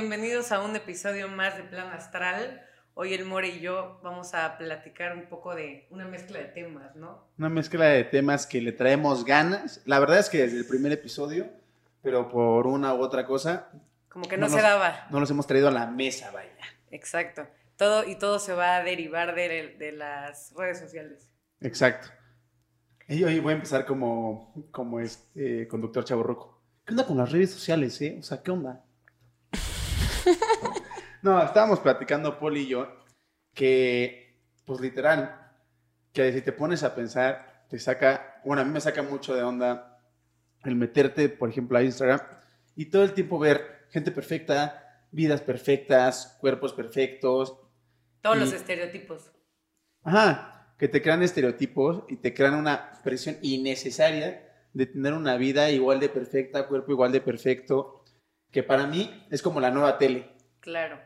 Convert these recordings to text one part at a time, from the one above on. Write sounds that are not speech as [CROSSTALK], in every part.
bienvenidos a un episodio más de Plan Astral. Hoy el More y yo vamos a platicar un poco de una mezcla de temas, ¿no? Una mezcla de temas que le traemos ganas. La verdad es que desde el primer episodio, pero por una u otra cosa. Como que no, se daba. No los hemos traído a la mesa, vaya. Exacto. Todo, y todo se va a derivar de, las redes sociales. Exacto. Y hoy voy a empezar como, como este conductor chaburroco. ¿Qué onda con las redes sociales, eh? O sea, ¿qué onda? No, estábamos platicando, Paul y yo, que, pues literal, que si te pones a pensar, te saca, bueno, a mí me saca mucho de onda el meterte, por ejemplo, a Instagram y todo el tiempo ver gente perfecta, vidas perfectas, cuerpos perfectos. Todos los estereotipos. Ajá, que te crean estereotipos y te crean una presión innecesaria de tener una vida igual de perfecta, cuerpo igual de perfecto, que para mí es como la nueva tele. Claro.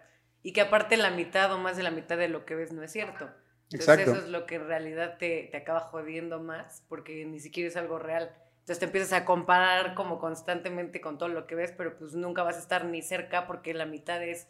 Y que aparte la mitad o más de la mitad de lo que ves no es cierto. Entonces eso es lo que en realidad te, te, acaba jodiendo más porque ni siquiera es algo real. Entonces te empiezas a comparar como constantemente con todo lo que ves, pero pues nunca vas a estar ni cerca porque la mitad es,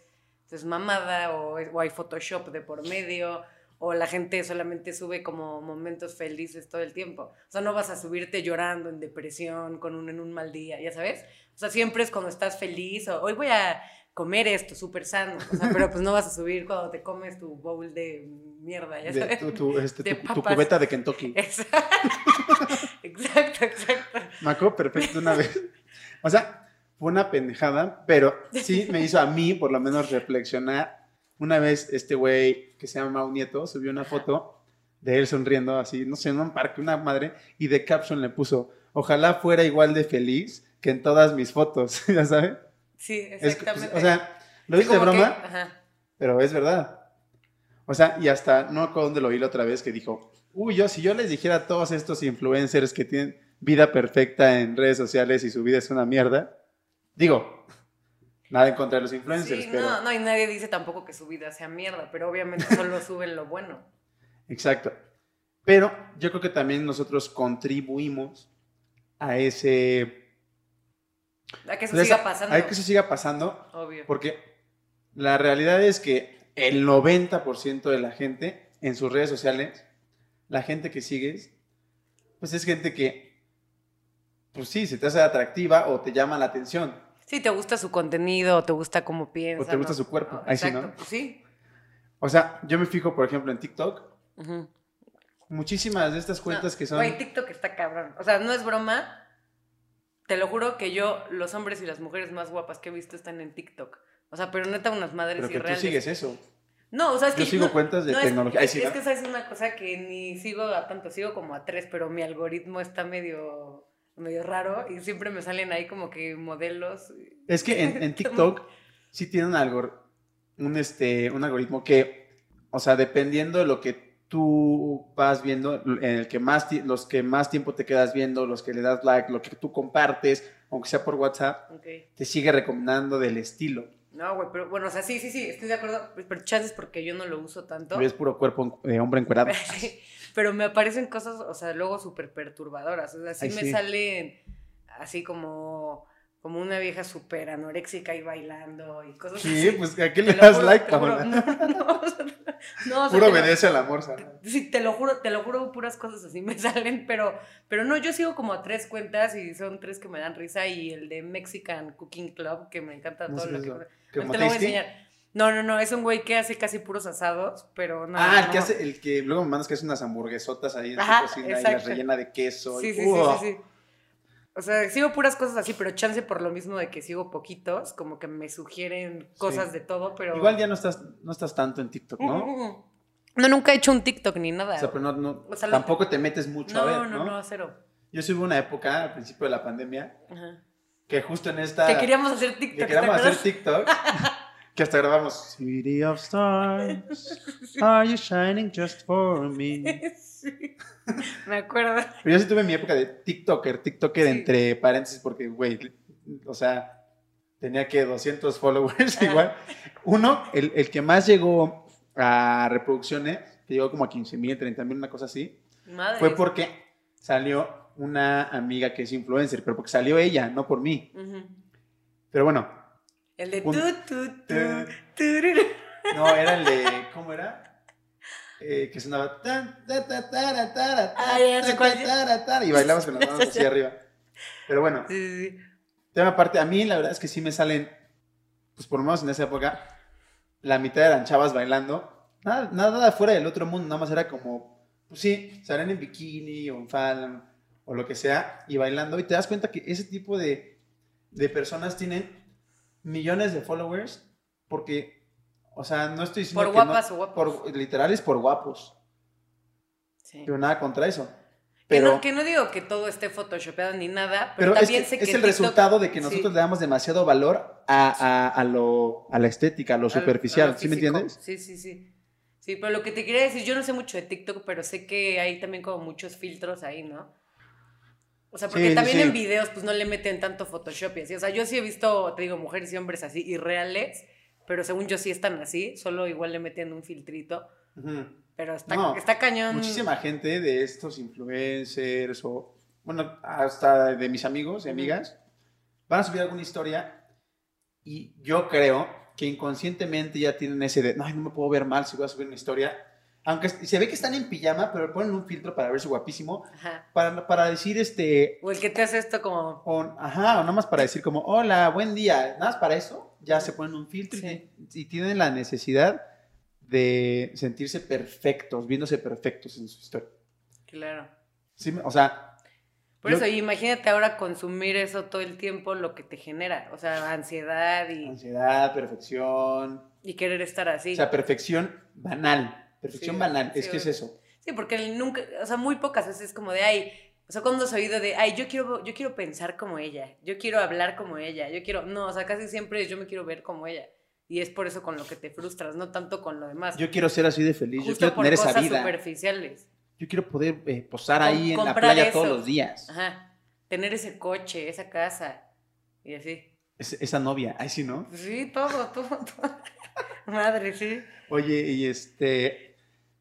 pues, mamada o, o hay Photoshop de por medio o la gente solamente sube como momentos felices todo el tiempo. O sea, no vas a subirte llorando en depresión, con un, en un mal día, ya sabes. O sea, siempre es cuando estás feliz o hoy voy a comer esto súper sano. O sea, pero pues no vas a subir cuando te comes tu bowl de mierda, ya sabes. tu, este, tu, cubeta de Kentucky. [LAUGHS] Exacto, exacto. Me acuerdo perfecto una vez. O sea, fue una pendejada, pero sí me hizo a mí por lo menos reflexionar una vez este güey que se llama Mau Nieto subió una foto de él sonriendo así, no sé, en un parque, una madre, y de caption le puso, ojalá fuera igual de feliz que en todas mis fotos, [LAUGHS] ¿ya sabes? Sí, exactamente. o sea, lo dice de broma, pero es verdad. O sea, y hasta, no acuerdo dónde lo vi la otra vez, que dijo, uy, yo, si yo les dijera a todos estos influencers que tienen vida perfecta en redes sociales y su vida es una mierda, digo, Nada en contra de los influencers, pero... No, no, y nadie dice tampoco que su vida sea mierda, pero obviamente [LAUGHS] solo suben lo bueno. Exacto. Pero yo creo que también nosotros contribuimos a ese... A que eso siga pasando. A que eso siga pasando. Obvio. Porque la realidad es que el 90% de la gente en sus redes sociales, la gente que sigues, pues es gente que, pues sí, se te hace atractiva o te llama la atención Sí, te gusta su contenido, o te gusta cómo piensa. O te gusta su cuerpo. Ahí sí, ¿no? Pues sí. O sea, yo me fijo, por ejemplo, en TikTok. Muchísimas de estas cuentas que son. Güey, TikTok está cabrón. O sea, no es broma. Te lo juro que yo, los hombres y las mujeres más guapas que he visto están en TikTok. O sea, pero neta, unas madres pero que tú sigues eso. No, o sea, es que. Yo sigo cuentas de tecnología. Es, es, que sabes una cosa que ni sigo a tanto, sigo como a tres, pero mi algoritmo está medio medio raro y siempre me salen ahí como que modelos. Es que en, [LAUGHS] TikTok sí tienen algo, un, este, un algoritmo que, o sea, dependiendo de lo que tú vas viendo, en el que más, los que más tiempo te quedas viendo, los que le das like, lo que tú compartes, aunque sea por WhatsApp, te sigue recomendando del estilo. No, güey, pero bueno, o sea, sí, sí, sí, estoy de acuerdo, pero chances porque yo no lo uso tanto. Es puro cuerpo de hombre encuerado. [LAUGHS] pero me aparecen cosas, o sea, luego súper perturbadoras. O sea, sí me salen así como, como una vieja súper anoréxica y bailando y cosas así. Sí, pues ¿a qué le das like, Paola? [LAUGHS] No, no, no, Puro obedece al amor, ¿sabes? Sí, te lo juro, te lo juro, puras cosas así me [LAUGHS] salen, pero, pero no, yo sigo como a tres cuentas y son tres que me dan risa y el de Mexican Cooking Club, que me encanta todo lo que... Te lo voy a enseñar. No, no, no, es un güey que hace casi puros asados, pero no. Ah, el que hace, el que luego me mandas que hace unas hamburguesotas ahí en su cocina y las rellena de queso. Sí, sí, sí, sí, O sea, sigo puras cosas así, pero chance por lo mismo de que sigo poquitos, como que me sugieren cosas de todo, pero. Igual ya no estás, no estás tanto en TikTok, ¿no? No, nunca he hecho un TikTok ni nada. O sea, pero no, tampoco te metes mucho a ver, ¿no? No, no, cero. Yo hubo una época, al principio de la pandemia, que justo en esta... Que queríamos hacer TikTok. Que queríamos hacer TikTok. [LAUGHS] que hasta grabamos City of Stars, are you shining just for me? [LAUGHS] Sí, me acuerdo. Pero yo sí tuve mi época de TikToker, TikToker entre paréntesis, porque, güey, o sea, tenía que 200 followers igual. Uno, el, el, que más llegó a reproducciones, que llegó como a 15 mil, 30 mil, una cosa así, fue porque salió una amiga que es influencer, pero porque salió ella, no por mí. Pero bueno, El de tu, tu, tu, [LAUGHS] No, era el de. ¿Cómo era? Eh, que sonaba. Y bailabas con las [LAUGHS] manos hacia arriba. Pero bueno. Sí, sí, sí. Tema aparte, a mí la verdad es que sí me salen. Pues por lo menos en esa época. La mitad eran chavas bailando. Nada, nada fuera del otro mundo. Nada más era como. Pues sí, salen en bikini o en falda o lo que sea. Y bailando. Y te das cuenta que ese tipo de, de personas tienen millones de followers porque, o sea, no estoy diciendo por guapas o guapos. Por, literal es por guapos. Sí. Pero nada contra eso. Pero, que, no, digo que todo esté photoshopeado ni nada, pero, también es sé que es el resultado de que nosotros le damos demasiado valor a, a, a, lo, a la estética, a lo superficial, ¿sí me entiendes? Sí, sí, sí. Sí, pero lo que te quería decir, yo no sé mucho de TikTok, pero sé que hay también como muchos filtros ahí, ¿no? O sea, porque también en videos pues no le meten tanto Photoshop y así. O sea, yo sí he visto, te digo, mujeres y hombres así irreales, pero según yo sí están así, solo igual le meten un filtrito. Pero está, está cañón. Muchísima gente de estos influencers o, bueno, hasta de mis amigos y amigas, van a subir alguna historia y yo creo que inconscientemente ya tienen ese de, no, no me puedo ver mal si voy a subir una historia aunque se ve que están en pijama, pero ponen un filtro para verse guapísimo. Para, para decir este. O el que te hace esto como. ajá, o nada más para decir como, hola, buen día. Nada más para eso, ya se ponen un filtro y, tienen la necesidad de sentirse perfectos, viéndose perfectos en su historia. Claro. Sí, o sea. Por eso, imagínate ahora consumir eso todo el tiempo, lo que te genera. O sea, ansiedad y. Ansiedad, perfección. Y querer estar así. O sea, perfección banal. Perfección banal, es que es eso. Sí, porque nunca, o sea, muy pocas veces es como de, ay, o sea, cuando has oído de, ay, yo quiero, yo quiero pensar como ella, yo quiero hablar como ella, yo quiero, no, o sea, casi siempre yo me quiero ver como ella. Y es por eso con lo que te frustras, no tanto con lo demás. Yo quiero ser así de feliz, yo quiero tener esa vida. superficiales. Yo quiero poder eh, posar ahí en la playa todos los días. Ajá. Tener ese coche, esa casa y así. esa novia, ahí sí, ¿no? Sí, todo, todo, todo. [LAUGHS] Madre, sí. Oye, y este,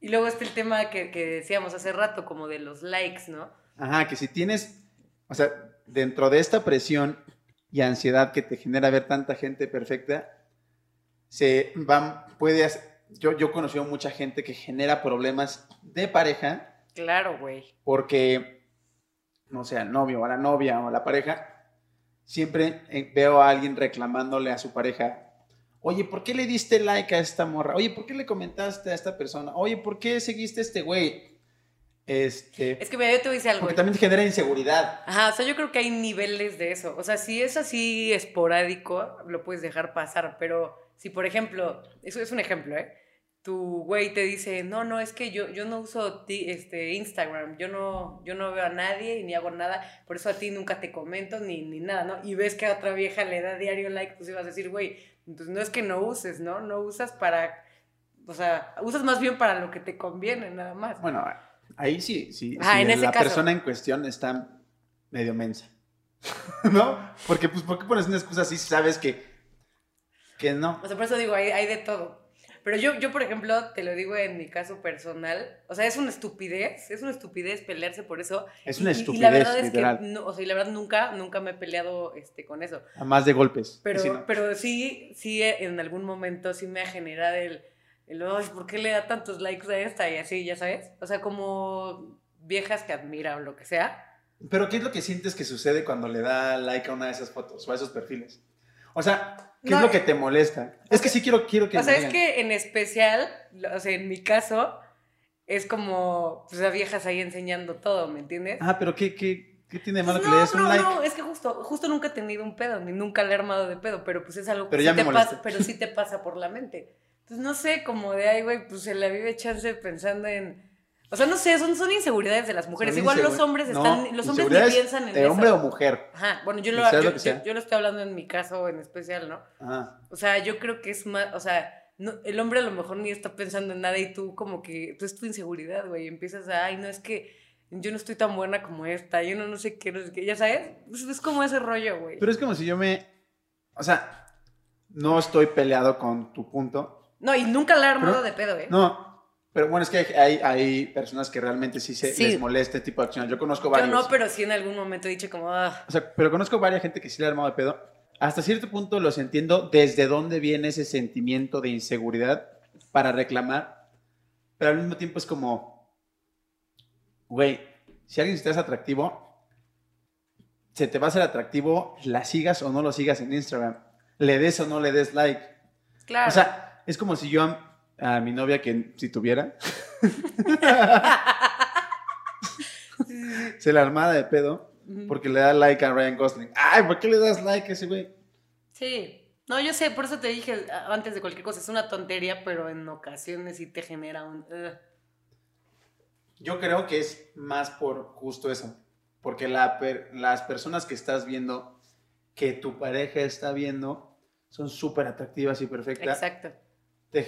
y luego está el tema que, decíamos hace rato, como de los likes, ¿no? Ajá, que si tienes, o sea, dentro de esta presión y ansiedad que te genera ver tanta gente perfecta, se van, puede yo, yo conocí a mucha gente que genera problemas de pareja. Claro, güey. Porque, no sé, el novio o la novia o la pareja, siempre eh, veo a alguien reclamándole a su pareja, Oye, ¿por qué le diste like a esta morra? Oye, ¿por qué le comentaste a esta persona? Oye, ¿por qué seguiste a este güey? Este, es que mira, yo te voy a decir algo. Porque también te genera inseguridad. Ajá, o sea, yo creo que hay niveles de eso. O sea, si es así esporádico, lo puedes dejar pasar. Pero si, por ejemplo, eso es un ejemplo, ¿eh? Tu güey te dice, no, no, es que yo, yo no uso este, Instagram, yo no, yo no veo a nadie y ni hago nada, por eso a ti nunca te comento ni, ni nada, ¿no? Y ves que a otra vieja le da diario like, pues ibas a decir, güey, entonces no es que no uses, ¿no? No usas para, o sea, usas más bien para lo que te conviene, nada más. Bueno, ahí sí, sí. Ah, en la persona en cuestión está medio mensa. [LAUGHS] ¿No? Porque, pues, ¿por qué pones una excusa así si sabes que, que no? O sea, por eso digo, hay, hay de todo. Pero yo, yo, por ejemplo, te lo digo en mi caso personal, o sea, es una estupidez, es una estupidez pelearse por eso. Es una estupidez, y, la verdad es que, o sea, y la verdad nunca, nunca me he peleado este, con eso. A más de golpes. Pero, sí, pero sí, sí, en algún momento sí me ha generado el, el, ¿por qué le da tantos likes a esta? Y así, ya sabes. O sea, como viejas que admira o lo que sea. Pero, ¿qué es lo que sientes que sucede cuando le da like a una de esas fotos o a esos perfiles? O sea, ¿Qué es lo que te molesta? Es que sí quiero, quiero que... O sea, es que en especial, o sea, en mi caso, es como, pues, a viejas ahí enseñando todo, ¿me entiendes? Ah, pero ¿qué, qué, qué tiene de malo que le des un like? No, no, es que justo, justo nunca he tenido un pedo, ni nunca le he armado de pedo, pero pues es algo que pero sí te pasa, pero sí te pasa por la mente. Entonces, no sé, como de ahí, güey, pues se la vive chance pensando en o sea, no sé, son, son inseguridades de las mujeres. Igual los hombres están, los hombres ni piensan en de hombre o mujer. Ajá, bueno, yo lo, yo, lo estoy hablando en mi caso en especial, ¿no? Ajá. O sea, yo creo que es más, o sea, no, el hombre a lo mejor ni está pensando en nada y tú como que, tú es tu inseguridad, güey, empiezas a, ay, no, es que yo no estoy tan buena como esta, yo no, no sé qué, no sé qué, ya sabes, es, como ese rollo, güey. Pero es como si yo me, o sea, no estoy peleado con tu punto. No, y nunca la he armado de pedo, ¿eh? No, pero bueno, es que hay, hay personas que realmente sí, se, les molesta este tipo de acciones. Yo conozco varios. Yo no, pero sí en algún momento he dicho como... Ah". O sea, pero conozco varias gente que sí le ha armado de pedo. hasta cierto punto los entiendo desde dónde viene ese sentimiento de inseguridad para reclamar, pero al mismo tiempo es como, güey, si alguien se te hace atractivo, se te va a hacer atractivo, la sigas o no lo sigas en Instagram, le des o no le des like. Claro. O sea, es como si yo a, mi novia, que si tuviera, [LAUGHS] se la armada de pedo porque le da like a Ryan Gosling. Ay, ¿por qué le das like a ese güey? Sí. No, yo sé, por eso te dije antes de cualquier cosa, es una tontería, pero en ocasiones sí te genera un... Yo creo que es más por justo eso, porque la las personas que estás viendo, que tu pareja está viendo, son súper atractivas y perfectas. Exacto. Te,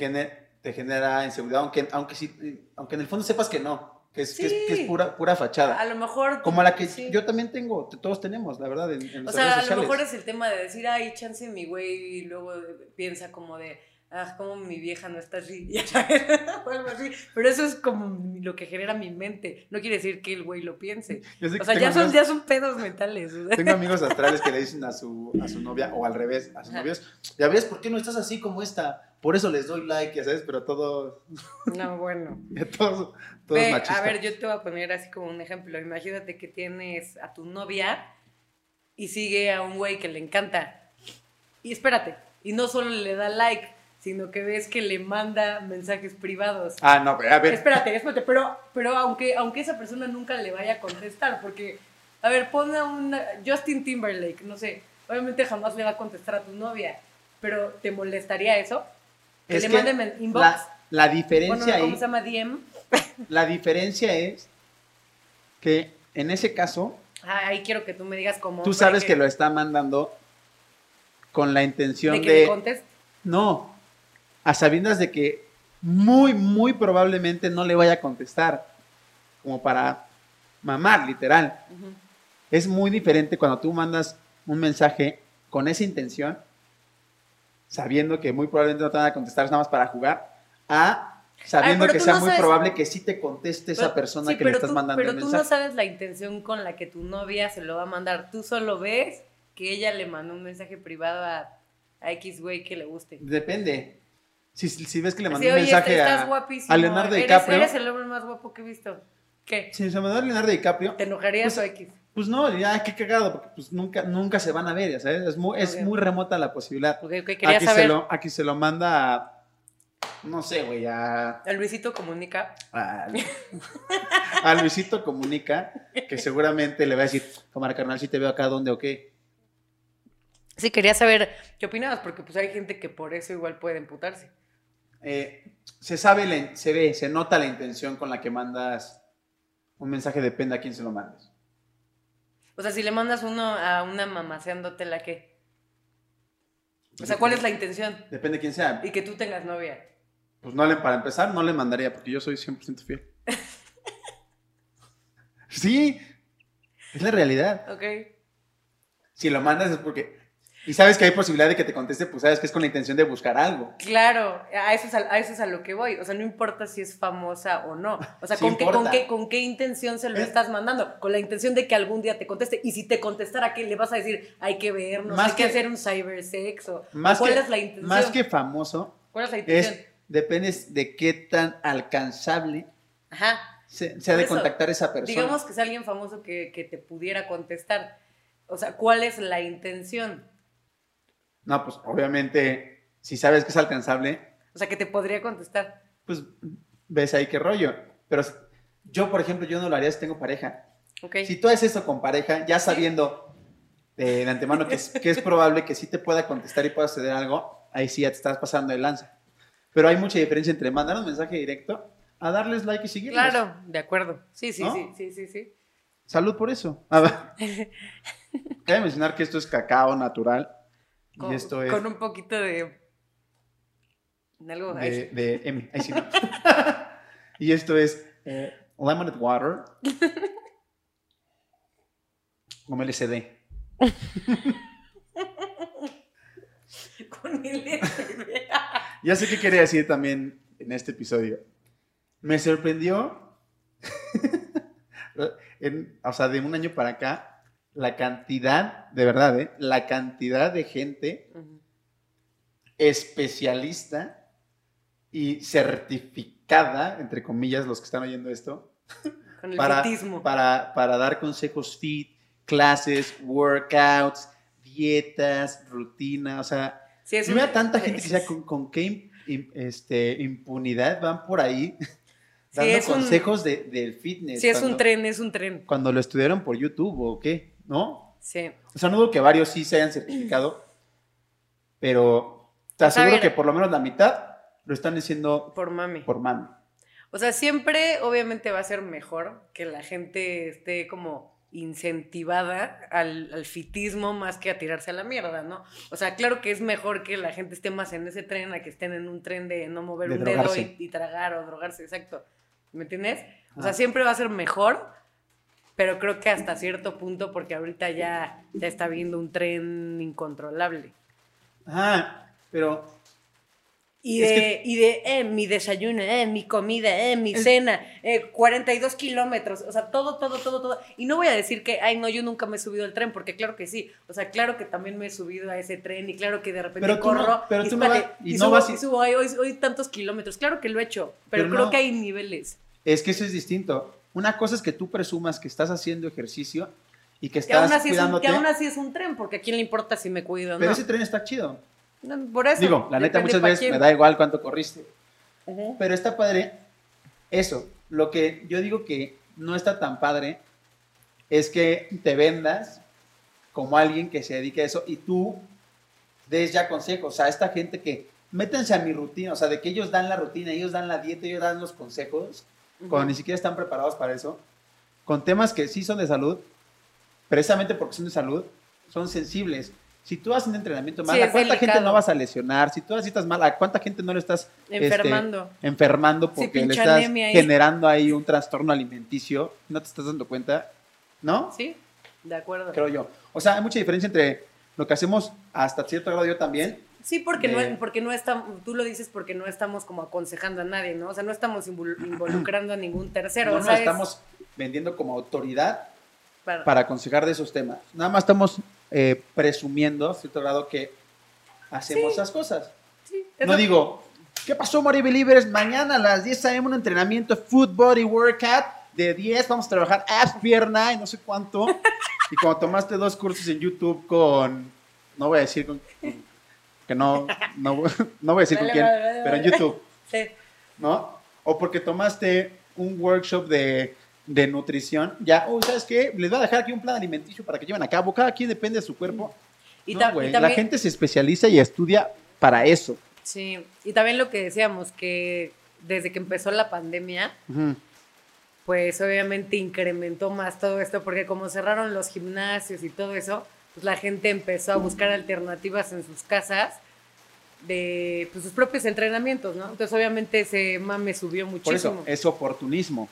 te genera inseguridad, aunque, aunque, aunque en el fondo sepas que no que es, que es, pura, pura fachada. A lo mejor. Como la que yo también tengo, todos tenemos, la verdad. En, o sea, a lo mejor es el tema de decir, ay, chance mi güey, y luego piensa como de, ah, como mi vieja no está así, [LAUGHS] o algo así. Pero eso es como lo que genera mi mente. No quiere decir que el güey lo piense. [LAUGHS] O sea, ya son, ya son pedos mentales. [LAUGHS] Tengo amigos astrales que le dicen a su, a su novia, o al revés, a sus novios, ya ves, ¿por qué no estás así como esta? Por eso les doy like, ya sabes, pero todo. [LAUGHS] No, bueno. [LAUGHS] todos, todos machistas. A ver, yo te voy a poner así como un ejemplo. Imagínate que tienes a tu novia y sigue a un güey que le encanta. Y espérate, y no solo le da like, sino que ves que le manda mensajes privados. Ah, no, pero a ver. Espérate, espérate, pero, pero aunque, aunque esa persona nunca le vaya a contestar, porque, a ver, pone a un Justin Timberlake, no sé, obviamente jamás le va a contestar a tu novia, pero ¿te molestaría eso? Que le manden inbox. La, diferencia ¿Cómo se llama DM? La diferencia es que en ese caso. Ah, ahí quiero que tú me digas cómo. Tú sabes que... lo está mandando con la intención de. Que de... conteste. No. A sabiendas de que muy, muy probablemente no le vaya a contestar. Como para mamar, literal. Es muy diferente cuando tú mandas un mensaje con esa intención sabiendo que muy probablemente no te van a contestar nada más para jugar, a sabiendo que sea muy probable que sí te conteste esa persona que le estás mandando Pero tú no sabes la intención con la que tu novia se lo va a mandar. Tú solo ves que ella le mandó un mensaje privado a, X güey que le guste. Depende. Si, si ves que le mandó un mensaje a, a, Leonardo DiCaprio. Eres el hombre más guapo que he visto. ¿Qué? Si se mandó a Leonardo DiCaprio. ¿Te enojarías pues, o X? Pues no, ya qué cagado, porque pues nunca, nunca se van a ver, ya sabes, es muy, es muy remota la posibilidad. aquí, Se lo, aquí se lo manda a, no sé, güey, a... A Luisito Comunica. A, [LAUGHS] a, Luisito Comunica, que seguramente le va a decir, cámara carnal, si te veo acá, ¿dónde o qué? Sí, quería saber qué opinabas, porque pues hay gente que por eso igual puede emputarse. Eh, se sabe, se ve, se nota la intención con la que mandas un mensaje, depende a quién se lo mandes. O sea, si le mandas uno a una mamaseándote la que. O sea, ¿cuál es la intención? Depende de quién sea. Y que tú tengas novia. Pues no le, para empezar, no le mandaría, porque yo soy 100% fiel. [LAUGHS] sí, es la realidad. Ok. Si lo mandas es porque y sabes que hay posibilidad de que te conteste, pues sabes que es con la intención de buscar algo. Claro, a eso es a, eso es a lo que voy. O sea, no importa si es famosa o no. O sea, ¿con, qué, con, qué, ¿con qué intención se lo estás mandando? Con la intención de que algún día te conteste. Y si te contestara, ¿qué le vas a decir? Hay que vernos, hay que, hacer un cybersex. O, más ¿Cuál es la intención? Más que famoso. ¿Cuál es la intención? depende de qué tan alcanzable Ajá. se, ha de contactar esa persona. Digamos que es alguien famoso que, que te pudiera contestar. O sea, ¿cuál es la intención? No, pues obviamente, si sabes que es alcanzable. O sea, que te podría contestar. Pues ves ahí qué rollo. Pero yo, por ejemplo, yo no lo haría si tengo pareja. Okay. Si tú haces eso con pareja, ya sabiendo de, antemano que es, que es probable que sí te pueda contestar y pueda ceder algo, ahí sí ya te estás pasando de lanza. Pero hay mucha diferencia entre mandar un mensaje directo a darles like y seguirlos. Claro, de acuerdo. Sí, sí, sí, sí, sí, sí. Salud por eso. [LAUGHS] Cabe mencionar que esto es cacao natural con, esto es. Con un poquito de. Algo de, de M. Ahí sí. [LAUGHS] y esto es eh, Lemonade Water. Como [LAUGHS] LCD. con LCD. [LAUGHS] ya sé qué quería decir también en este episodio. Me sorprendió. en, o sea, de un año para acá, la cantidad, de verdad, ¿eh? la cantidad de gente especialista y certificada, entre comillas, los que están oyendo esto, [LAUGHS] para, para, para, dar consejos fit, clases, workouts, dietas, rutina, o sea, sí, es tanta [LAUGHS] gente que sea con, con qué este, impunidad van por ahí [LAUGHS] dando consejos de, del fitness. Sí, es un tren, es un tren. Cuando lo estudiaron por YouTube o qué, ¿no? Sí. O sea, no dudo que varios sí se hayan certificado, pero te aseguro que por lo menos la mitad lo están diciendo por mami. Por mami. O sea, siempre obviamente va a ser mejor que la gente esté como incentivada al, al, fitismo más que a tirarse a la mierda, ¿no? O sea, claro que es mejor que la gente esté más en ese tren a que estén en un tren de no mover un dedo y, tragar o drogarse, exacto. ¿Me entiendes? O sea, siempre va a ser mejor, pero creo que hasta cierto punto, porque ahorita ya, ya está viendo un tren incontrolable. Ah, pero y de, y de eh, mi desayuno, eh, mi comida, eh, mi cena, eh, 42 kilómetros, o sea, todo, todo, todo, todo. Y no voy a decir que, ay, no, yo nunca me he subido al tren, porque claro que sí. O sea, claro que también me he subido a ese tren y claro que de repente corro. pero y, tú no y, no vas y subo hoy, hoy, tantos kilómetros. Claro que lo he hecho, pero, creo que hay niveles. Es que eso es distinto. Una cosa es que tú presumas que estás haciendo ejercicio y que estás que aún cuidándote. que aún así es un tren, porque a quién le importa si me cuido o no. Pero ese tren está chido. Por eso. Digo, la neta, muchas veces me da igual cuánto corriste. Pero está padre. Eso, lo que yo digo que no está tan padre es que te vendas como alguien que se dedique a eso y tú des ya consejos a esta gente que métanse a mi rutina, o sea, de que ellos dan la rutina, ellos dan la dieta, ellos dan los consejos, cuando ni siquiera están preparados para eso, con temas que sí son de salud, precisamente porque son de salud, son sensibles. Si tú haces un entrenamiento mal, ¿a cuánta gente no vas a lesionar? Si tú haces mal, ¿a cuánta gente no le estás este, enfermando? enfermando porque le estás generando ahí un trastorno alimenticio. ¿No te estás dando cuenta? ¿No? Sí, de acuerdo. Creo yo. O sea, hay mucha diferencia entre lo que hacemos hasta cierto grado yo también. Sí, porque, no, porque no estamos, tú lo dices porque no estamos como aconsejando a nadie, ¿no? O sea, no estamos involucrando a ningún tercero. No, no estamos vendiendo como autoridad para aconsejar de esos temas. Nada más estamos eh, presumiendo, a cierto grado, que hacemos esas cosas. no digo, ¿qué pasó, Mori Believers? Mañana a las 10 a.m. un entrenamiento Food Body Workout de 10. Vamos a trabajar abs, pierna y no sé cuánto. [LAUGHS] y cuando tomaste dos cursos en YouTube con, no voy a decir con, que no, [LAUGHS] no, voy a decir con quién, pero en YouTube. [LAUGHS] Sí. ¿No? O porque tomaste un workshop de de nutrición, ya, oh, ¿sabes qué? Les voy a dejar aquí un plan alimenticio para que lleven a cabo. Cada quien depende de su cuerpo. Y, La gente se especializa y estudia para eso. Sí, y también lo que decíamos, que desde que empezó la pandemia, pues obviamente incrementó más todo esto, porque como cerraron los gimnasios y todo eso, pues la gente empezó a buscar alternativas en sus casas de pues, sus propios entrenamientos, ¿no? Entonces obviamente ese mame subió muchísimo. Por eso, es oportunismo.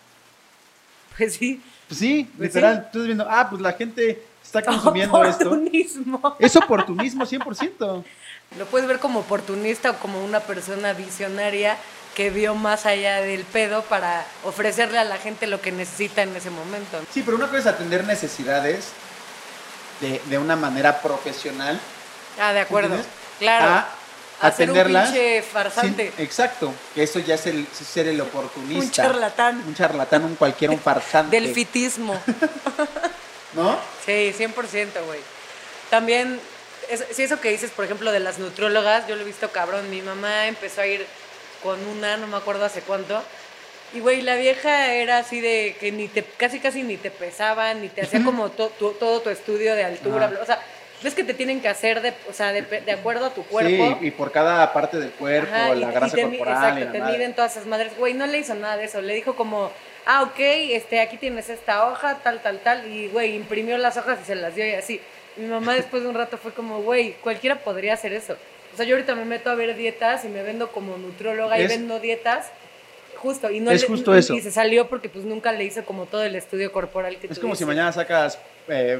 Pues sí. Pues sí, pues literal. Sí. Estás viendo, ah, pues la gente está consumiendo oportunismo. esto. Es oportunismo 100%. Lo puedes ver como oportunista o como una persona visionaria que vio más allá del pedo para ofrecerle a la gente lo que necesita en ese momento. Sí, pero una cosa es atender necesidades de, de una manera profesional. Ah, de acuerdo. Claro atenderla. un pinche farsante. exacto, que eso ya es el ser el oportunista. Un charlatán. Un charlatán, un cualquiera, un farsante. Del fitismo. [LAUGHS] ¿No? Sí, 100%, güey. También, si eso que dices, por ejemplo, de las nutriólogas, yo lo he visto cabrón. Mi mamá empezó a ir con una, no me acuerdo hace cuánto. Y, güey, la vieja era así de que ni te, casi casi ni te pesaba, ni te hacía como todo tu estudio de altura. O sea, ves que te tienen que hacer de, o sea, de, acuerdo a tu cuerpo. Sí, y por cada parte del cuerpo, la grasa corporal. Exacto, te miden todas esas madres. Güey, no le hizo nada de eso. Le dijo como, ah, ok, este, aquí tienes esta hoja, tal, tal, tal. Y, güey, imprimió las hojas y se las dio y así. Mi mamá después de un rato fue como, güey, cualquiera podría hacer eso. O sea, yo ahorita me meto a ver dietas y me vendo como nutrióloga y vendo dietas. Justo, y no es justo eso. Y se salió porque pues nunca le hice como todo el estudio corporal que Es como si mañana sacas eh,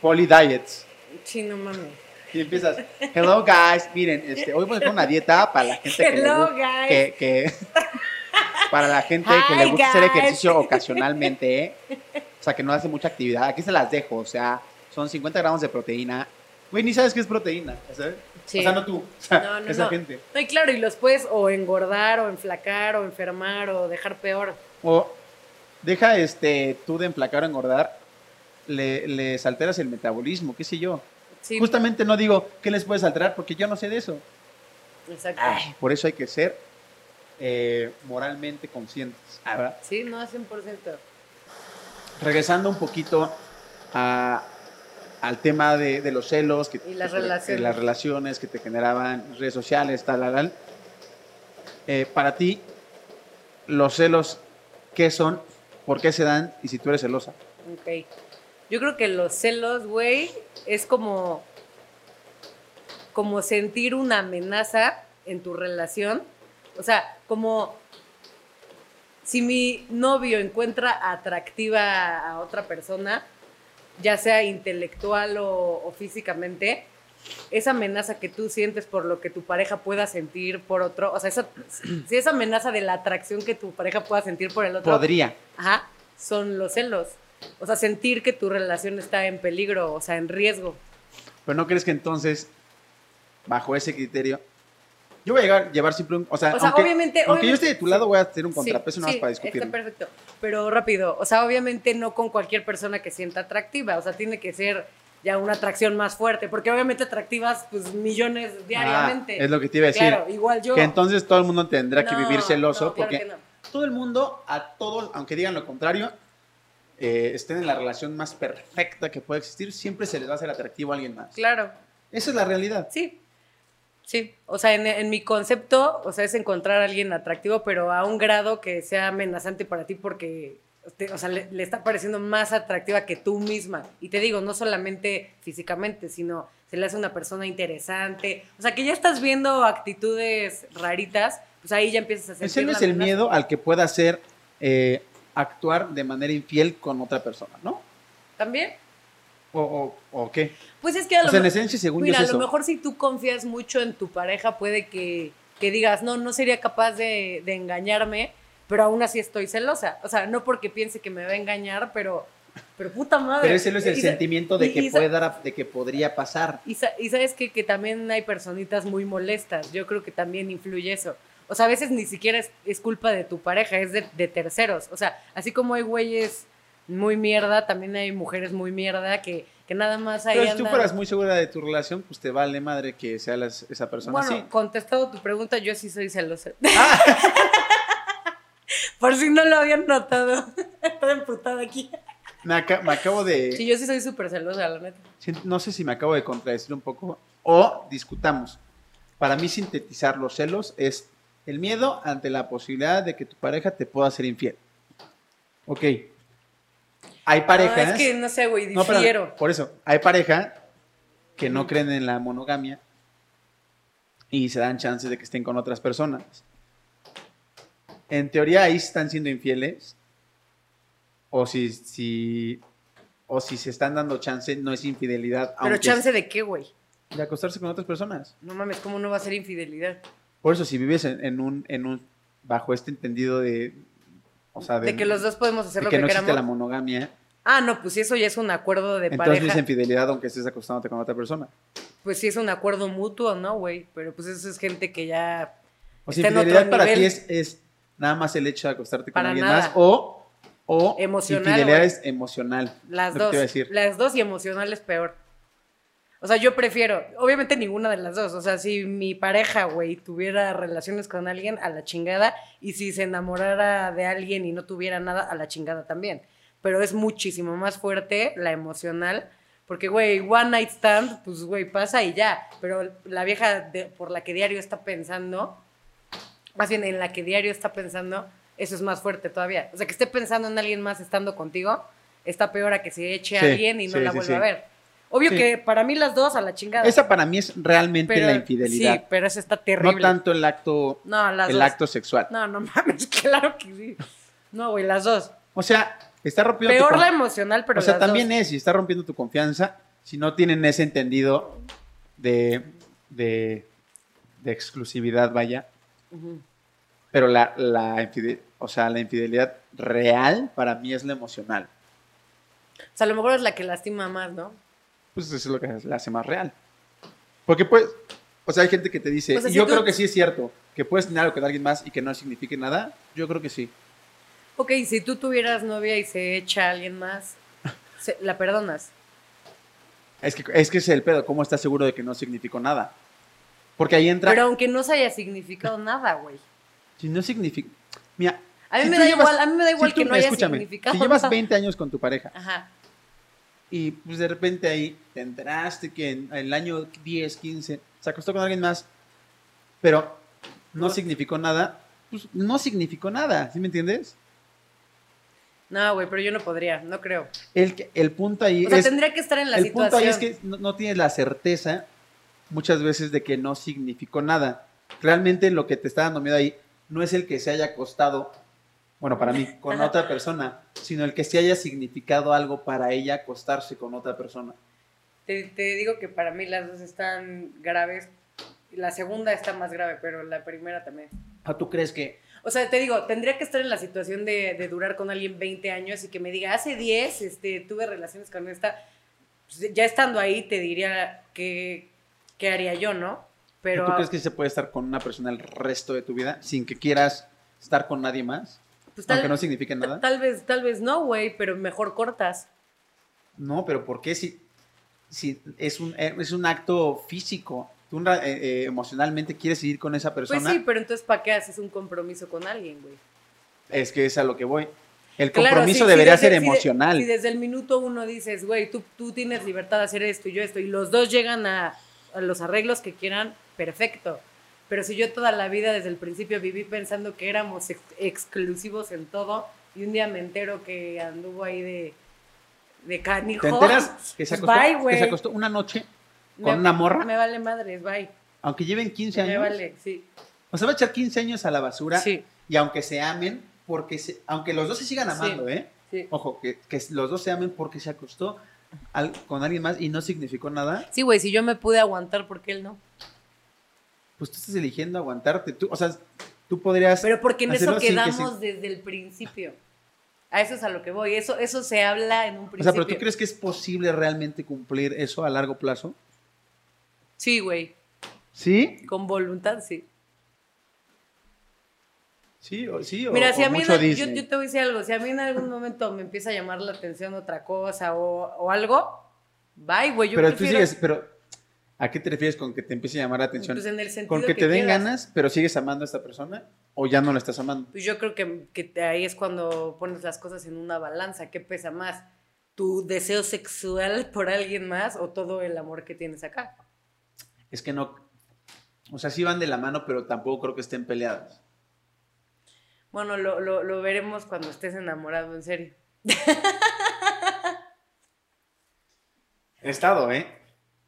Poly Diets Sí, no mames. Y empiezas, hello guys, miren, este, hoy voy a hacer una dieta para la gente que, le, que, [LAUGHS] para la gente que le gusta hacer ejercicio ocasionalmente, ¿eh? o sea, que no hace mucha actividad. Aquí se las dejo, o sea, son 50 gramos de proteína. Güey, ni sabes qué es proteína, ¿sabes? Sí. O sea, no tú, [LAUGHS] o sea, no, no, esa gente. No, y claro, y los puedes o engordar, o enflacar, o enfermar, o dejar peor. O deja este, tú de enflacar o engordar, le, les alteras el metabolismo, qué sé yo. Justamente no digo qué les puedes alterar porque yo no sé de eso. Exacto. por eso hay que ser eh, moralmente conscientes. ¿verdad? Sí, no, 100%. Regresando un poquito al tema de, los celos que, y las, relaciones. las relaciones que te generaban redes sociales, tal, tal, tal. Eh, para ti, los celos, ¿qué son? ¿Por qué se dan? Y si tú eres celosa. Ok. Yo creo que los celos, güey, es como, como sentir una amenaza en tu relación. O sea, como si mi novio encuentra atractiva a otra persona, ya sea intelectual o, físicamente, esa amenaza que tú sientes por lo que tu pareja pueda sentir por otro, o sea, esa, [CLEARS THROAT] si esa amenaza de la atracción que tu pareja pueda sentir por el otro. Podría. Ajá, son los celos. O sea, sentir que tu relación está en peligro, o sea, en riesgo. Pero no crees que entonces, bajo ese criterio, yo voy a llegar, llevar siempre un. O sea, aunque, obviamente, aunque yo esté de tu lado, voy a tener un contrapeso nada más para discutir. Está perfecto. Pero rápido, o sea, obviamente no con cualquier persona que sienta atractiva. O sea, tiene que ser ya una atracción más fuerte. Porque obviamente atractivas, pues millones diariamente. Ah, es lo que te iba a decir. Claro, igual yo. Que entonces todo el mundo tendrá que vivir celoso. porque todo el mundo, a todos, aunque digan lo contrario, eh, estén en la relación más perfecta que puede existir, siempre se les va a hacer atractivo a alguien más. Claro. Esa es la realidad. Sí. Sí. O sea, en, mi concepto, o sea, es encontrar a alguien atractivo, pero a un grado que sea amenazante para ti porque o sea, le, está pareciendo más atractiva que tú misma. Y te digo, no solamente físicamente, sino se le hace una persona interesante. O sea, que ya estás viendo actitudes raritas, pues ahí ya empiezas a sentir. Ese es el miedo al que pueda ser eh, actuar de manera infiel con otra persona, ¿no? ¿También? ¿O, o, qué? Pues es que a lo en esencia, según mira, a lo mejor si tú confías mucho en tu pareja, puede que, digas, no, no sería capaz de, engañarme, pero aún así estoy celosa. O sea, no porque piense que me va a engañar, pero, pero puta madre. Pero ese es el sentimiento de que, pueda, de que podría pasar. Y, sabes que, que también hay personitas muy molestas. Yo creo que también influye eso. O sea, a veces ni siquiera es, culpa de tu pareja, es de, terceros. O sea, así como hay güeyes muy mierda, también hay mujeres muy mierda que, que nada más hay. Pero si tú fueras muy segura de tu relación, pues te vale madre que sea esa persona bueno, así. contestado tu pregunta, yo sí soy celosa. [LAUGHS] Ah. [LAUGHS] Por si no lo habían notado. [LAUGHS] Estoy emputada aquí. Me, acabo de. Sí, yo sí soy súper celosa, la neta. no sé si me acabo de contradecir un poco o discutamos. Para mí, sintetizar los celos es el miedo ante la posibilidad de que tu pareja te pueda ser infiel. Ok. Hay parejas. No, es que no sé, güey, difiero. por eso, hay pareja que no creen en la monogamia y se dan chances de que estén con otras personas. En teoría ahí están siendo infieles. O si, si, o si se están dando chance, no es infidelidad. ¿Pero chance de qué, güey? De acostarse con otras personas. No mames, ¿cómo no va a ser infidelidad? Por eso, si vives en, un, en un, bajo este entendido de, o sea, de, que los dos podemos hacer lo que, que no existe la monogamia. Ah, no, pues eso ya es un acuerdo de pareja. Entonces no es infidelidad aunque estés acostándote con otra persona. Pues sí es un acuerdo mutuo, ¿no, güey? Pero pues eso es gente que ya O sea, infidelidad para ti es, es, nada más el hecho de acostarte con alguien más o, o emocional, infidelidad es emocional. Las dos. Las dos y emocional es peor. O sea, yo prefiero, obviamente ninguna de las dos. O sea, si mi pareja, güey, tuviera relaciones con alguien, a la chingada. Y si se enamorara de alguien y no tuviera nada, a la chingada también. Pero es muchísimo más fuerte la emocional. Porque, güey, one night stand, pues, güey, pasa y ya. Pero la vieja por la que diario está pensando, más bien en la que diario está pensando, eso es más fuerte todavía. O sea, que esté pensando en alguien más estando contigo, está peor a que se eche a alguien y no la vuelva a ver. Obvio que para mí las dos a la chingada. Esa para mí es realmente la infidelidad. Sí, pero esa está terrible. No tanto el acto, el acto sexual. No, no [LAUGHS] mames, claro que sí. No, güey, las dos. O sea, está rompiendo Peor la emocional, pero O sea, también es, y está rompiendo tu confianza, si no tienen ese entendido de, de, exclusividad, vaya. Pero la, la, o sea, la infidelidad real para mí es la emocional. O sea, a lo mejor es la que lastima más, ¿no? Pues eso es lo que la hace más real. Porque pues, o sea, hay gente que te dice, y yo creo que sí es cierto, que puedes tener algo con alguien más y que no signifique nada, yo creo que sí. Ok, si tú tuvieras novia y se echa a alguien más, ¿la perdonas? Es que, es que es el pedo, ¿cómo estás seguro de que no significó nada? Porque ahí entra... Pero aunque no se haya significado nada, güey. Si no significa... Mira... A mí, me da, igual, a mí me da igual que no haya significado Si llevas 20 años con tu pareja Ajá. Y pues de repente ahí te enteraste que en, el año 10, 15 se acostó con alguien más, pero no significó nada, pues no significó nada, ¿sí me entiendes? No, güey, pero yo no podría, no creo. El, el punto ahí o sea, tendría que estar en la el situación. El punto ahí es que no, tienes la certeza muchas veces de que no significó nada. Realmente lo que te está dando miedo ahí no es el que se haya acostado, bueno, para mí, con otra persona, sino el que se haya significado algo para ella acostarse con otra persona. Te, te digo que para mí las dos están graves. La segunda está más grave, pero la primera también. ¿Ah, tú crees que o sea, te digo, tendría que estar en la situación de, durar con alguien 20 años y que me diga, hace 10 este, tuve relaciones con esta. Pues, ya estando ahí te diría que, qué haría yo, ¿no? Pero, ¿Tú crees que se puede estar con una persona el resto de tu vida sin que quieras estar con nadie más? Pues aunque no signifique nada. Tal vez, tal vez no, güey, pero mejor cortas. No, pero ¿por qué si, si es, un, es un acto físico? tú eh, eh, emocionalmente quieres seguir con esa persona. Pues sí, pero entonces ¿para qué haces un compromiso con alguien, güey? Es que es a lo que voy. El compromiso debería ser emocional. Si, desde el minuto uno dices, güey, tú, tú tienes libertad de hacer esto y yo esto, y los dos llegan a, los arreglos que quieran, perfecto. Pero si yo toda la vida desde el principio viví pensando que éramos exclusivos en todo, y un día me entero que anduvo ahí de, de canijo. ¿Te enteras que se pues que se acostó una noche con una morra. Me vale madres, bye. Aunque lleven 15 años. Me vale, sí. O sea, va a echar 15 años a la basura. Sí. Y aunque se amen, porque se, aunque los dos se sigan amando, ¿eh? Sí. Ojo, que, los dos se amen porque se acostó con alguien más y no significó nada. Sí, güey, si yo me pude aguantar, ¿por qué él no? Pues tú estás eligiendo aguantarte. Tú, o sea, tú podrías. Pero porque en eso quedamos desde el principio. A eso es a lo que voy. Eso, eso se habla en un principio. O sea, pero ¿tú crees que es posible realmente cumplir eso a largo plazo? Sí, güey. ¿Sí? Con voluntad, sí. Sí, o, sí, Mira, si a mí yo, yo, te voy a decir algo, si a mí en algún momento me empieza a llamar la atención otra cosa o, algo, bye, güey. pero tú sigues, pero ¿a qué te refieres con que te empiece a llamar la atención? Pues en el sentido ¿Con que, te den ganas, pero sigues amando a esta persona o ya no la estás amando? Pues yo creo que, que ahí es cuando pones las cosas en una balanza, ¿qué pesa más? ¿Tu deseo sexual por alguien más o todo el amor que tienes acá? es que no, o sea, sí van de la mano, pero tampoco creo que estén peleadas. Bueno, lo, veremos cuando estés enamorado, en serio. He estado, ¿eh?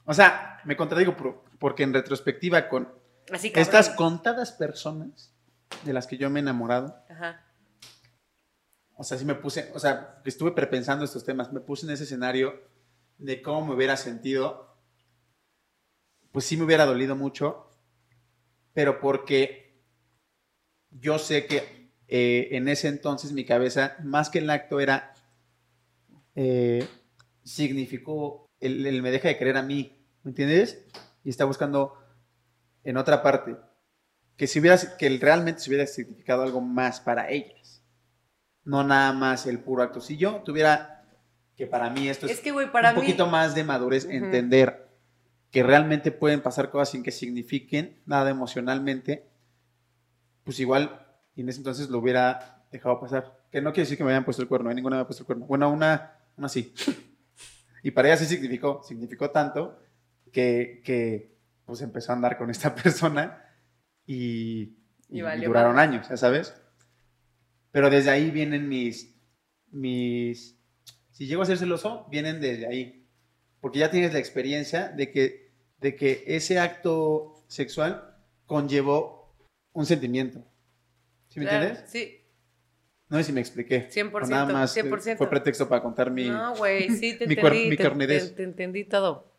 O sea, me contradigo porque en retrospectiva con estas contadas personas de las que yo me he enamorado, Ajá. o sea, sí me puse, o sea, estuve prepensando estos temas, me puse en ese escenario de cómo me hubiera sentido pues sí me hubiera dolido mucho, pero porque yo sé que eh, en ese entonces mi cabeza, más que el acto, era, eh, significó, él, me deja de creer a mí, ¿me entiendes? Y está buscando en otra parte, que si hubiera, que realmente se hubiera significado algo más para ellas, no nada más el puro acto. Si yo tuviera, que para mí esto es, un poquito más de madurez, entender que realmente pueden pasar cosas sin que signifiquen nada emocionalmente, pues igual, y en ese entonces lo hubiera dejado pasar. Que no quiere decir que me hayan puesto el cuerno, ¿eh? ninguna me ha puesto el cuerno. Bueno, una, una sí. Y para ella sí significó, significó tanto que, que pues empezó a andar con esta [LAUGHS] persona y, duraron años, ya sabes. Pero desde ahí vienen mis, mis, si llego a ser celoso, vienen desde ahí. Porque ya tienes la experiencia de que de que ese acto sexual conllevó un sentimiento. ¿Sí me entiendes? Sí. No sé si me expliqué. 100%. nada más 100%. fue pretexto para contar mi. No, güey, sí, te [LAUGHS] entendí. Mi te, entendí todo.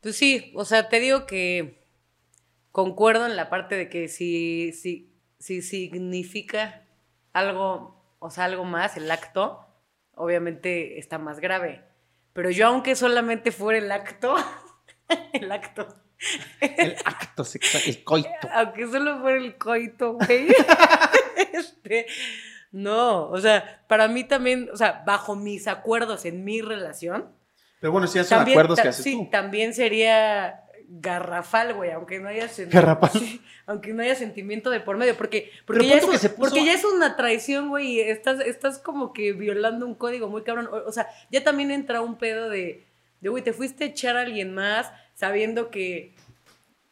Pues sí, o sea, te digo que concuerdo en la parte de que si, si, si significa algo, o sea, algo más, el acto, obviamente está más grave. Pero yo, aunque solamente fuera el acto, [LAUGHS] el acto. El acto sexual, el coito. Aunque solo fuera el coito, güey. [LAUGHS] este, no, o sea, para mí también, o sea, bajo mis acuerdos en mi relación. Pero bueno, si ya son acuerdos que haces sí, también sería garrafal, güey, aunque no haya garrafal. [LAUGHS] aunque no haya sentimiento de por medio, porque porque, ya es, porque ya es una traición, güey, y estás estás como que violando un código muy cabrón, o, sea, ya también entra un pedo de de güey, te fuiste a echar a alguien más sabiendo que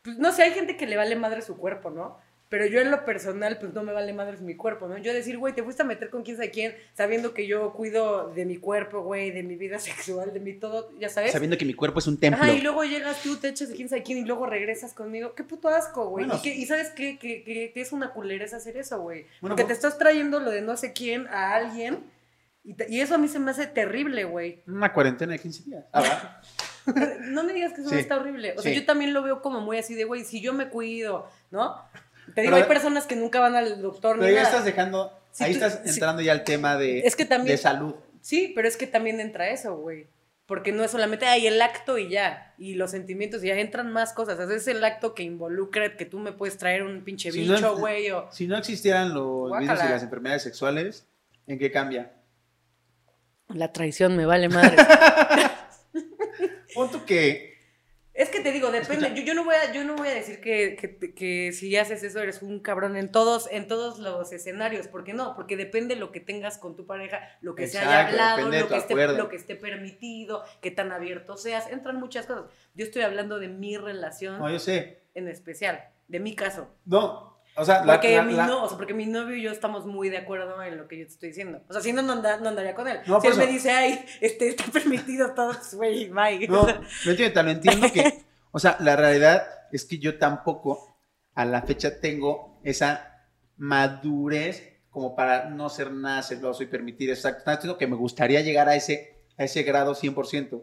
pues no sé, hay gente que le vale madre su cuerpo, ¿no? Pero yo en lo personal, pues no me vale madres mi cuerpo, ¿no? Yo decir, güey, te fuiste a meter con quién sabe quién, sabiendo que yo cuido de mi cuerpo, güey, de mi vida [LAUGHS] sexual, de mi todo, ya sabes. Sabiendo que mi cuerpo es un templo. Ajá, y luego llegas tú, te echas de quién sabe quién y luego regresas conmigo. Qué puto asco, güey. y, sabes qué? Que, que, es una culereza hacer eso, güey. Porque te estás trayendo lo de no sé quién a alguien y, y eso a mí se me hace terrible, güey. Una cuarentena de 15 días. Ah, [LAUGHS] no me digas que eso está horrible. O sea, yo también lo veo como muy así de, güey, si yo me cuido, ¿no? Te digo, hay personas que nunca van al doctor. Pero ya estás dejando, ahí estás entrando ya al tema de, es que también, de salud. Sí, pero es que también entra eso, güey. Porque no es solamente ahí el acto y ya, y los sentimientos, y ya entran más cosas. O sea, es el acto que involucra que tú me puedes traer un pinche bicho, güey. o... Si no existieran los virus y las enfermedades sexuales, ¿en qué cambia? La traición me vale madre. [LAUGHS] Punto que es que te digo, depende. Yo, yo, no voy a, yo no voy a decir que, que, si haces eso eres un cabrón en todos, en todos los escenarios. ¿Por qué no? Porque depende lo que tengas con tu pareja, lo que se haya hablado, lo que, esté, lo que esté permitido, qué tan abierto seas. Entran muchas cosas. Yo estoy hablando de mi relación. No, yo sé. En especial, de mi caso. No, o sea, porque, mi No, o sea, porque mi novio y yo estamos muy de acuerdo en lo que yo te estoy diciendo. O sea, si no, no, andaría con él. si él me dice, ay, este, está [LAUGHS] permitido todo, pues, güey, bye. No, no entiendo, lo entiendo que, o sea, la realidad es que yo tampoco a la fecha tengo esa madurez como para no ser nada celoso y permitir exacto. que me gustaría llegar a ese, a ese grado 100%.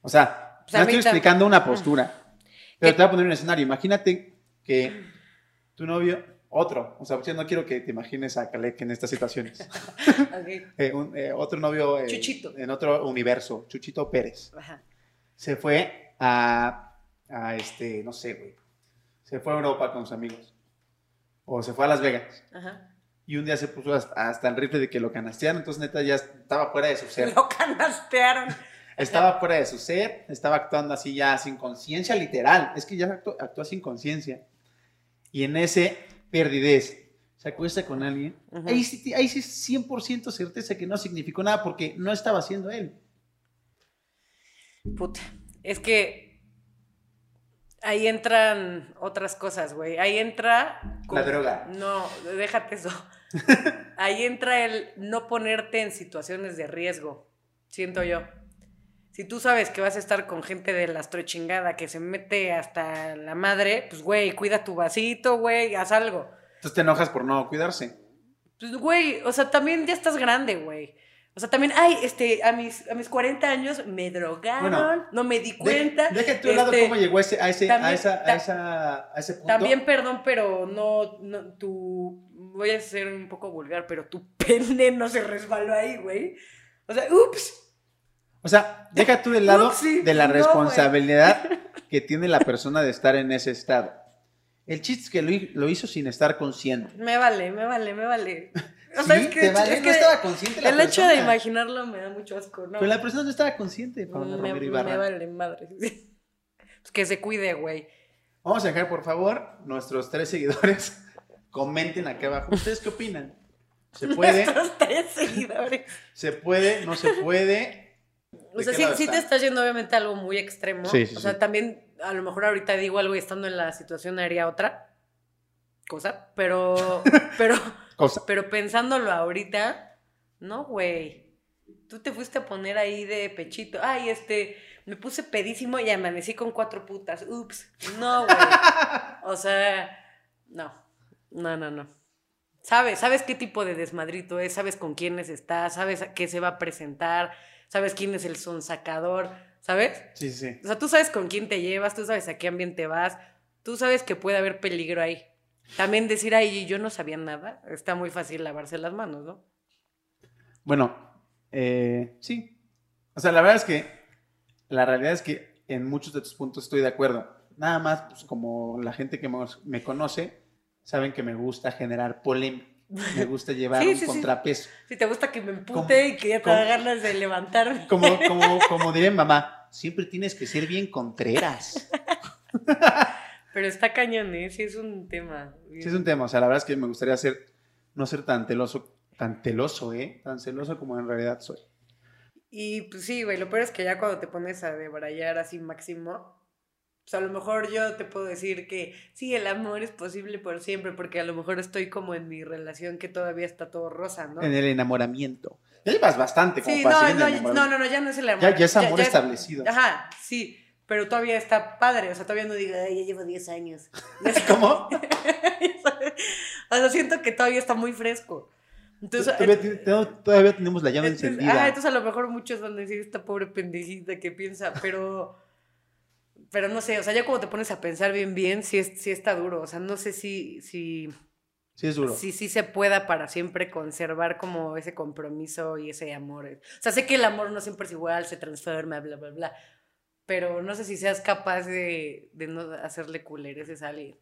O sea, pues estoy explicando una postura. Pero te voy a poner un escenario. Imagínate que tu novio, otro, o sea, yo no quiero que te imagines a Kalek en estas situaciones. [LAUGHS] [LAUGHS] Eh, eh, otro novio Chuchito. en otro universo, Chuchito Pérez. Se fue a, a, este, no sé, güey. Se fue a Europa con sus amigos. O se fue a Las Vegas. Ajá. Y un día se puso hasta, el rifle de que lo canastearon, entonces neta ya estaba fuera de su ser. Lo canastearon. [LAUGHS] Estaba fuera de su ser, estaba actuando así ya sin conciencia, literal. Es que ya actuó sin conciencia y en ese perdidez se acuesta con alguien, ahí, sí, ahí sí es 100% certeza que no significó nada porque no estaba haciendo él. Puta, es que ahí entran otras cosas, güey. Ahí entra... La droga. No, déjate eso. [LAUGHS] ahí entra el no ponerte en situaciones de riesgo, siento yo. Si tú sabes que vas a estar con gente de la chingada que se mete hasta la madre, pues, güey, cuida tu vasito, güey, haz algo. Entonces te enojas por no cuidarse. Pues, güey, o sea, también ya estás grande, güey. O sea, también, ay, este, a mis, a mis 40 años me drogaron, no me di cuenta. Deja tu lado este, cómo llegó ese, a, ese, a, esa, a, esa, a ese punto. También, perdón, pero no, no, tu, voy a ser un poco vulgar, pero tu pene no se resbaló ahí, güey. O sea, ups, o sea, deja tú del lado [LAUGHS] de la responsabilidad que tiene la persona de estar en ese estado. El chiste es que lo, hizo sin estar consciente. Me vale, me vale, me vale. O sea, es que, te vale, no estaba consciente la El hecho de imaginarlo me da mucho asco, ¿no? Pero la persona no estaba consciente, me, me vale, madre. [LAUGHS] Pues que se cuide, güey. Vamos a dejar, por favor, nuestros tres seguidores [LAUGHS] comenten aquí abajo. ¿Ustedes qué opinan? ¿Se puede? Nuestros tres seguidores. ¿Se puede? ¿No se puede? O sea, sí, te estás yendo obviamente algo muy extremo. o sea, también a lo mejor ahorita digo algo y estando en la situación haría otra cosa, pero, [LAUGHS] pero, pero pensándolo ahorita, no, güey. Tú te fuiste a poner ahí de pechito. Ay, este, me puse pedísimo y amanecí con cuatro putas. Ups. No, güey. [LAUGHS] O sea, no. No, no, no. Sabes, sabes qué tipo de desmadrito es, sabes con quiénes estás, sabes qué se va a presentar, sabes quién es el sonsacador, ¿sabes? Sí, sí. O sea, tú sabes con quién te llevas, tú sabes a qué ambiente vas, tú sabes que puede haber peligro ahí. También decir, ay, yo no sabía nada, está muy fácil lavarse las manos, ¿no? Bueno, eh, sí. O sea, la verdad es que, la realidad es que en muchos de tus puntos estoy de acuerdo. Nada más, pues como la gente que me, conoce, saben que me gusta generar polémica. Me gusta llevar un contrapeso. Si te gusta que me empute y que ya te da ganas de levantarme. Como, [LAUGHS] como, como diré mamá, siempre tienes que ser bien contreras. [LAUGHS] Pero está cañón, ¿eh? Sí es un tema. Sí es un tema. O sea, la verdad es que me gustaría ser, no ser tan teloso, tan teloso, ¿eh? Tan celoso como en realidad soy. Y pues sí, güey, lo peor es que ya cuando te pones a debrayar así máximo, pues a lo mejor yo te puedo decir que sí, el amor es posible por siempre, porque a lo mejor estoy como en mi relación que todavía está todo rosa, ¿no? En el enamoramiento. Ya llevas bastante como sí, no, no, no, no, no, ya no es el amor. Ya, ya es amor establecido. ajá, sí pero todavía está padre, o sea, todavía no diga, Ay, ya llevo 10 años. [LAUGHS] ¿Cómo? [LAUGHS] o sea, siento que todavía está muy fresco. Entonces, todavía, tenemos la llave encendida. Ah, entonces a lo mejor muchos van a decir esta pobre pendejita que piensa, pero, pero no sé, o sea, ya como te pones a pensar bien, bien, sí, es, sí está duro, o sea, no sé si, si, sí es duro. Si sí se pueda para siempre conservar como ese compromiso y ese amor. O sea, sé que el amor no siempre es igual, se transforma, bla, bla, bla, pero no sé si seas capaz de, no hacerle culeres a alguien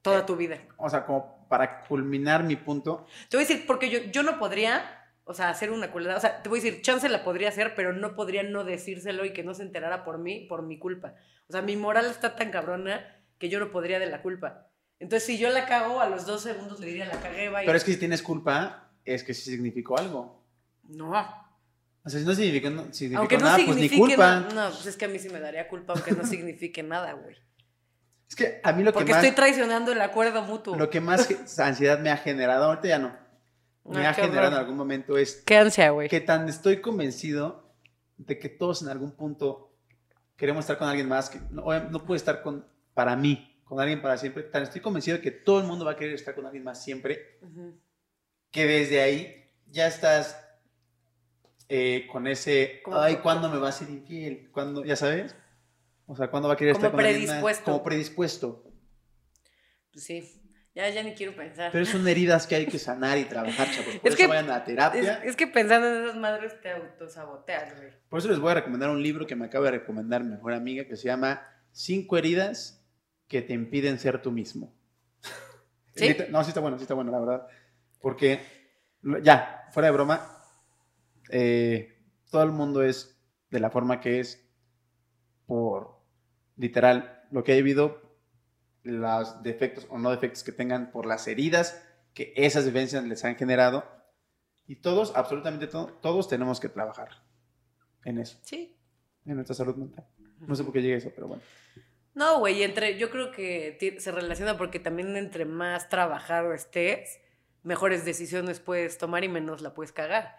toda eh, tu vida. O sea, como para culminar mi punto. Te voy a decir, porque yo, yo no podría, o sea, hacer una culera. O sea, te voy a decir, chance la podría hacer, pero no podría no decírselo y que no se enterara por mí, por mi culpa. O sea, mi moral está tan cabrona que yo no podría de la culpa. Entonces, si yo la cago, a los dos segundos le diría la cagué, Pero es que si tienes culpa, es que sí significó algo. No. O sea, si no significa, aunque no nada, pues ni culpa. No, pues es que a mí sí me daría culpa aunque no signifique nada, güey. Es que a mí lo que más... Porque estoy traicionando el acuerdo mutuo. Lo que más ansiedad me ha generado, ahorita ya no, me ha generado en algún momento es... ¿Qué ansia, güey? Que tan estoy convencido de que todos en algún punto queremos estar con alguien más, que no, no puede estar con, para mí, con alguien para siempre. Tan estoy convencido de que todo el mundo va a querer estar con alguien más siempre, que desde ahí ya estás eh, con ese, ay, ¿cuándo me va a ser infiel? ¿Cuándo, ya sabes? O sea, ¿cuándo va a querer estar con predispuesto. Como predispuesto. Pues sí, ya, ya ni quiero pensar. Pero son heridas que hay que sanar y trabajar, chavos. Por es eso que, vayan a la terapia. Es, que pensando en esas madres te autosaboteas, güey. Por eso les voy a recomendar un libro que me acaba de recomendar mi mejor amiga que se llama Cinco heridas que te impiden ser tú mismo. [LAUGHS] ¿Sí? No, sí está bueno, sí está bueno, la verdad. Porque, ya, fuera de broma, eh, todo el mundo es de la forma que es por literal lo que ha vivido, los defectos o no defectos que tengan por las heridas que esas vivencias les han generado. Y todos, absolutamente todos, tenemos que trabajar en eso. Sí. En nuestra salud mental. No sé por qué llega eso, pero bueno. No, güey, entre, yo creo que se relaciona porque también entre más trabajado estés, mejores decisiones puedes tomar y menos la puedes cagar.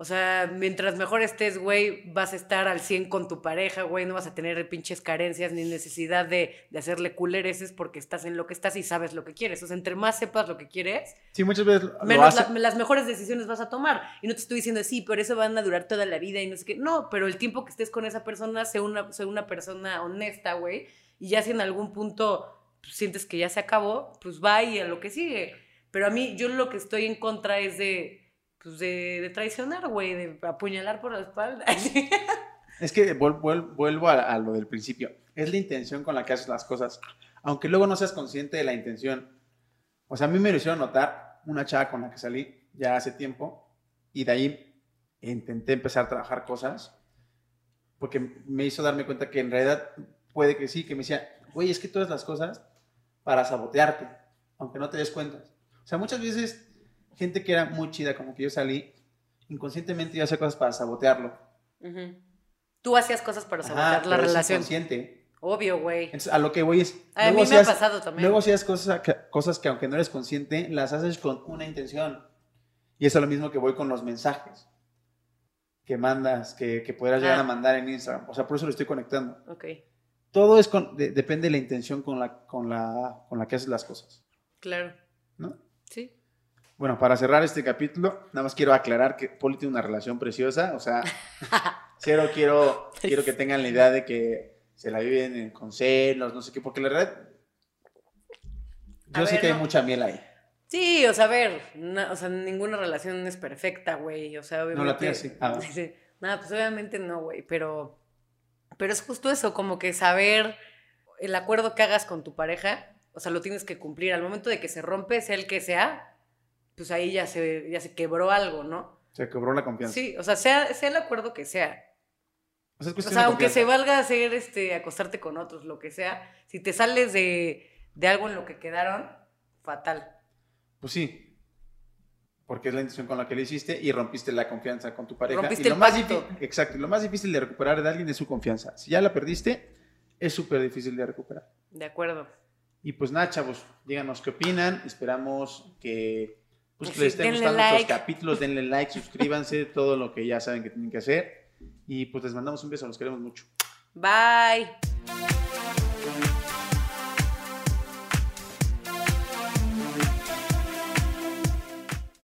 O sea, mientras mejor estés, güey, vas a estar al 100 con tu pareja, güey, no vas a tener pinches carencias ni necesidad de, hacerle culereces porque estás en lo que estás y sabes lo que quieres. O sea, entre más sepas lo que quieres, sí, muchas veces menos las mejores decisiones vas a tomar. Y no te estoy diciendo, sí, pero eso van a durar toda la vida y no sé qué. No, pero el tiempo que estés con esa persona, sé una, sé una persona honesta, güey, y ya si en algún punto pues, sientes que ya se acabó, pues va y a lo que sigue. Pero a mí, yo lo que estoy en contra es de pues de, traicionar, güey, de apuñalar por la espalda. [LAUGHS] es que vuelvo a, lo del principio. Es la intención con la que haces las cosas. Aunque luego no seas consciente de la intención. O sea, a mí me lo hicieron notar una chava con la que salí ya hace tiempo y de ahí intenté empezar a trabajar cosas porque me hizo darme cuenta que en realidad puede que sí, que me decía, güey, es que todas las cosas para sabotearte, aunque no te des cuenta. O sea, muchas veces gente que era muy chida, como que yo salí, inconscientemente yo hacía cosas para sabotearlo. Tú hacías cosas para sabotear la relación. inconsciente. Obvio, güey. A lo que voy es. A mí me ha pasado también. Luego hacías cosas que, cosas que, aunque no eres consciente, las haces con una intención. Y eso es lo mismo que voy con los mensajes que mandas, que, que podrás llegar a ah. mandar en Instagram. O sea, por eso lo estoy conectando. Ok. Todo es con, depende de la intención con la, con, la, con la que haces las cosas. Claro. ¿No? Sí. Bueno, para cerrar este capítulo, nada más quiero aclarar que Poli tiene una relación preciosa, o sea, [LAUGHS] cero quiero, quiero que tengan la idea de que se la viven con celos, no sé qué, porque la verdad, yo sé que hay mucha miel ahí. Sí, o sea, a ver, o sea, ninguna relación es perfecta, güey, o sea, obviamente. No la tienes, sí. Ah. Nada, [LAUGHS] pues obviamente no, güey, pero, pero es justo eso, como que saber el acuerdo que hagas con tu pareja, o sea, lo tienes que cumplir. Al momento de que se rompe, sea el que sea, pues ahí ya se, ya se quebró algo, ¿no? Se quebró la confianza. Sí, o sea, sea, sea el acuerdo que sea. O sea, aunque se valga hacer, este, acostarte con otros, lo que sea, si te sales de, de algo en lo que quedaron, fatal. Pues sí, porque es la intención con la que lo hiciste y rompiste la confianza con tu pareja. Rompiste lo el más pacto. exacto, lo más difícil de recuperar de alguien es su confianza. Si ya la perdiste, es súper difícil de recuperar. De acuerdo. Y pues nada, chavos, díganos qué opinan. Esperamos que, pues, Pues les estén gustando like. estos capítulos. Denle like, suscríbanse, [LAUGHS] todo lo que ya saben que tienen que hacer. Y pues les mandamos un beso, los queremos mucho. Bye.